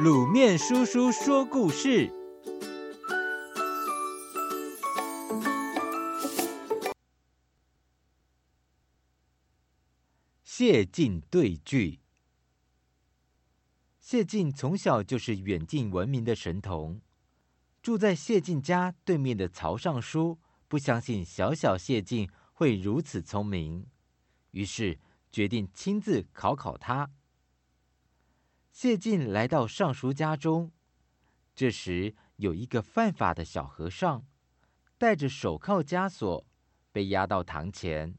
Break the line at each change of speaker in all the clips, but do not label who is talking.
卤面叔叔说故事：谢晋对句。谢晋从小就是远近闻名的神童，住在谢晋家对面的曹尚书不相信小小谢晋会如此聪明，于是决定亲自考考他。谢晋来到尚书家中，这时有一个犯法的小和尚，戴着手铐枷锁，被押到堂前。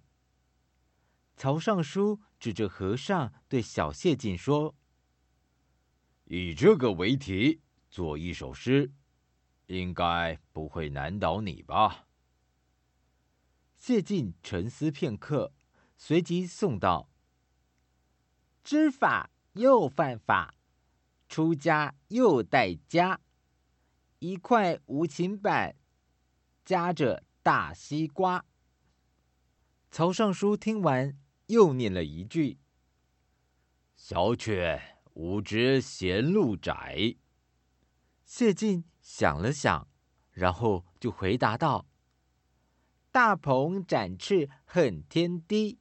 曹尚书指着和尚对小谢晋说：“以这个为题，做一首诗，应该不会难倒你吧？”谢晋沉思片刻，随即诵道：“知法。”又犯法，出家又带家，一块无情板，夹着大西瓜。曹尚书听完，又念了一句：“小犬无知贤路窄。”谢晋想了想，然后就回答道：“大鹏展翅恨天低。”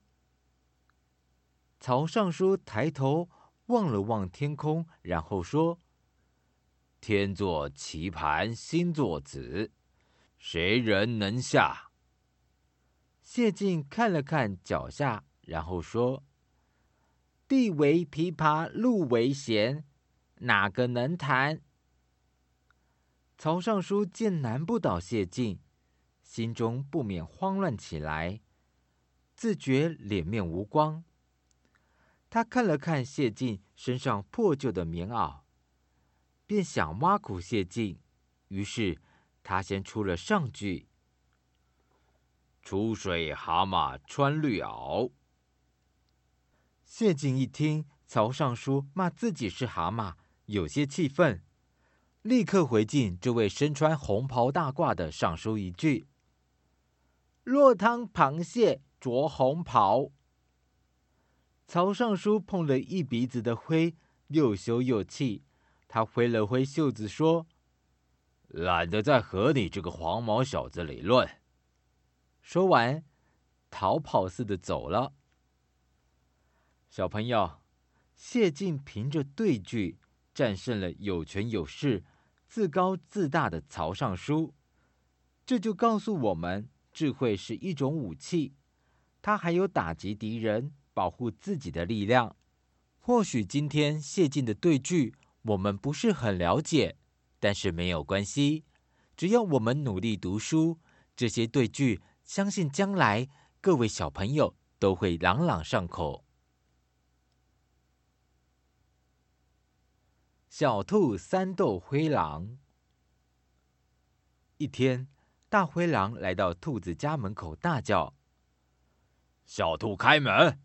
曹尚书抬头。望了望天空，然后说：“天作棋盘，心作子，谁人能下？”谢晋看了看脚下，然后说：“地为琵琶，路为弦，哪个能弹？”曹尚书见难不倒谢晋，心中不免慌乱起来，自觉脸面无光。他看了看谢晋身上破旧的棉袄，便想挖苦谢晋，于是他先出了上句：“出水蛤蟆穿绿袄。”谢晋一听曹尚书骂自己是蛤蟆，有些气愤，立刻回敬这位身穿红袍大褂的尚书一句：“落汤螃蟹着红袍。”曹尚书碰了一鼻子的灰，又羞又气。他挥了挥袖子说：“懒得再和你这个黄毛小子理论。”说完，逃跑似的走了。小朋友，谢晋凭着对句战胜了有权有势、自高自大的曹尚书，这就告诉我们，智慧是一种武器，它还有打击敌人。保护自己的力量。或许今天谢晋的对句我们不是很了解，但是没有关系，只要我们努力读书，这些对句相信将来各位小朋友都会朗朗上口。小兔三斗灰狼。一天，大灰狼来到兔子家门口，大叫：“小兔开门！”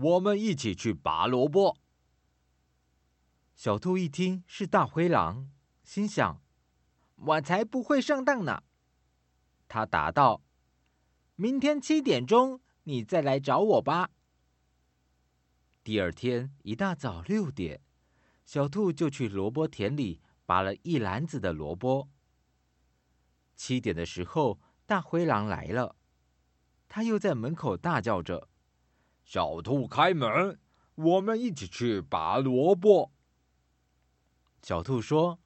我们一起去拔萝卜。小兔一听是大灰狼，心想：“我才不会上当呢。”他答道：“明天七点钟你再来找我吧。”第二天一大早六点，小兔就去萝卜田里拔了一篮子的萝卜。七点的时候，大灰狼来了，他又在门口大叫着。小兔开门，我们一起去拔萝卜。小兔说：“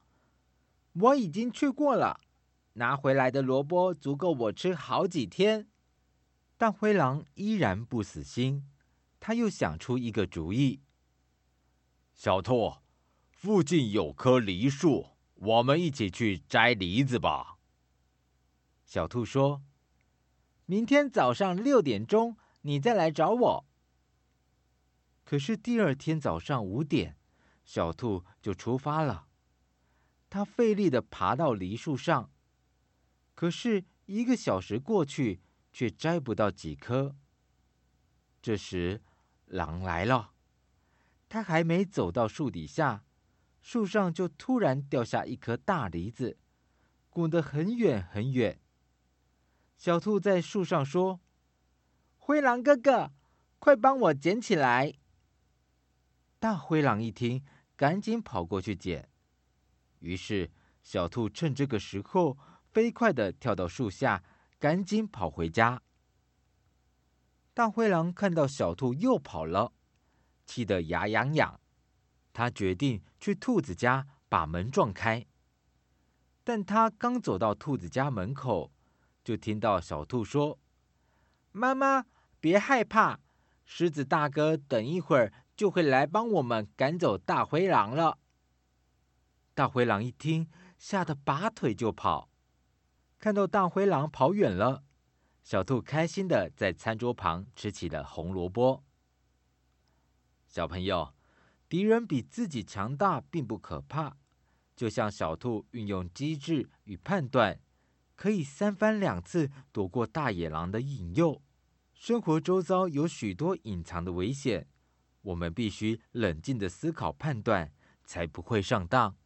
我已经去过了，拿回来的萝卜足够我吃好几天。”大灰狼依然不死心，他又想出一个主意。小兔，附近有棵梨树，我们一起去摘梨子吧。小兔说：“明天早上六点钟，你再来找我。”可是第二天早上五点，小兔就出发了。它费力的爬到梨树上，可是一个小时过去，却摘不到几颗。这时，狼来了。它还没走到树底下，树上就突然掉下一颗大梨子，滚得很远很远。小兔在树上说：“灰狼哥哥，快帮我捡起来！”大灰狼一听，赶紧跑过去捡，于是，小兔趁这个时候飞快地跳到树下，赶紧跑回家。大灰狼看到小兔又跑了，气得牙痒痒。他决定去兔子家把门撞开。但他刚走到兔子家门口，就听到小兔说：“妈妈，别害怕，狮子大哥等一会儿就会来帮我们赶走大灰狼了。”大灰狼一听，吓得拔腿就跑。看到大灰狼跑远了，小兔开心的在餐桌旁吃起了红萝卜。小朋友，敌人比自己强大并不可怕，就像小兔运用机智与判断，可以三番两次躲过大野狼的引诱。生活周遭有许多隐藏的危险，我们必须冷静的思考判断，才不会上当。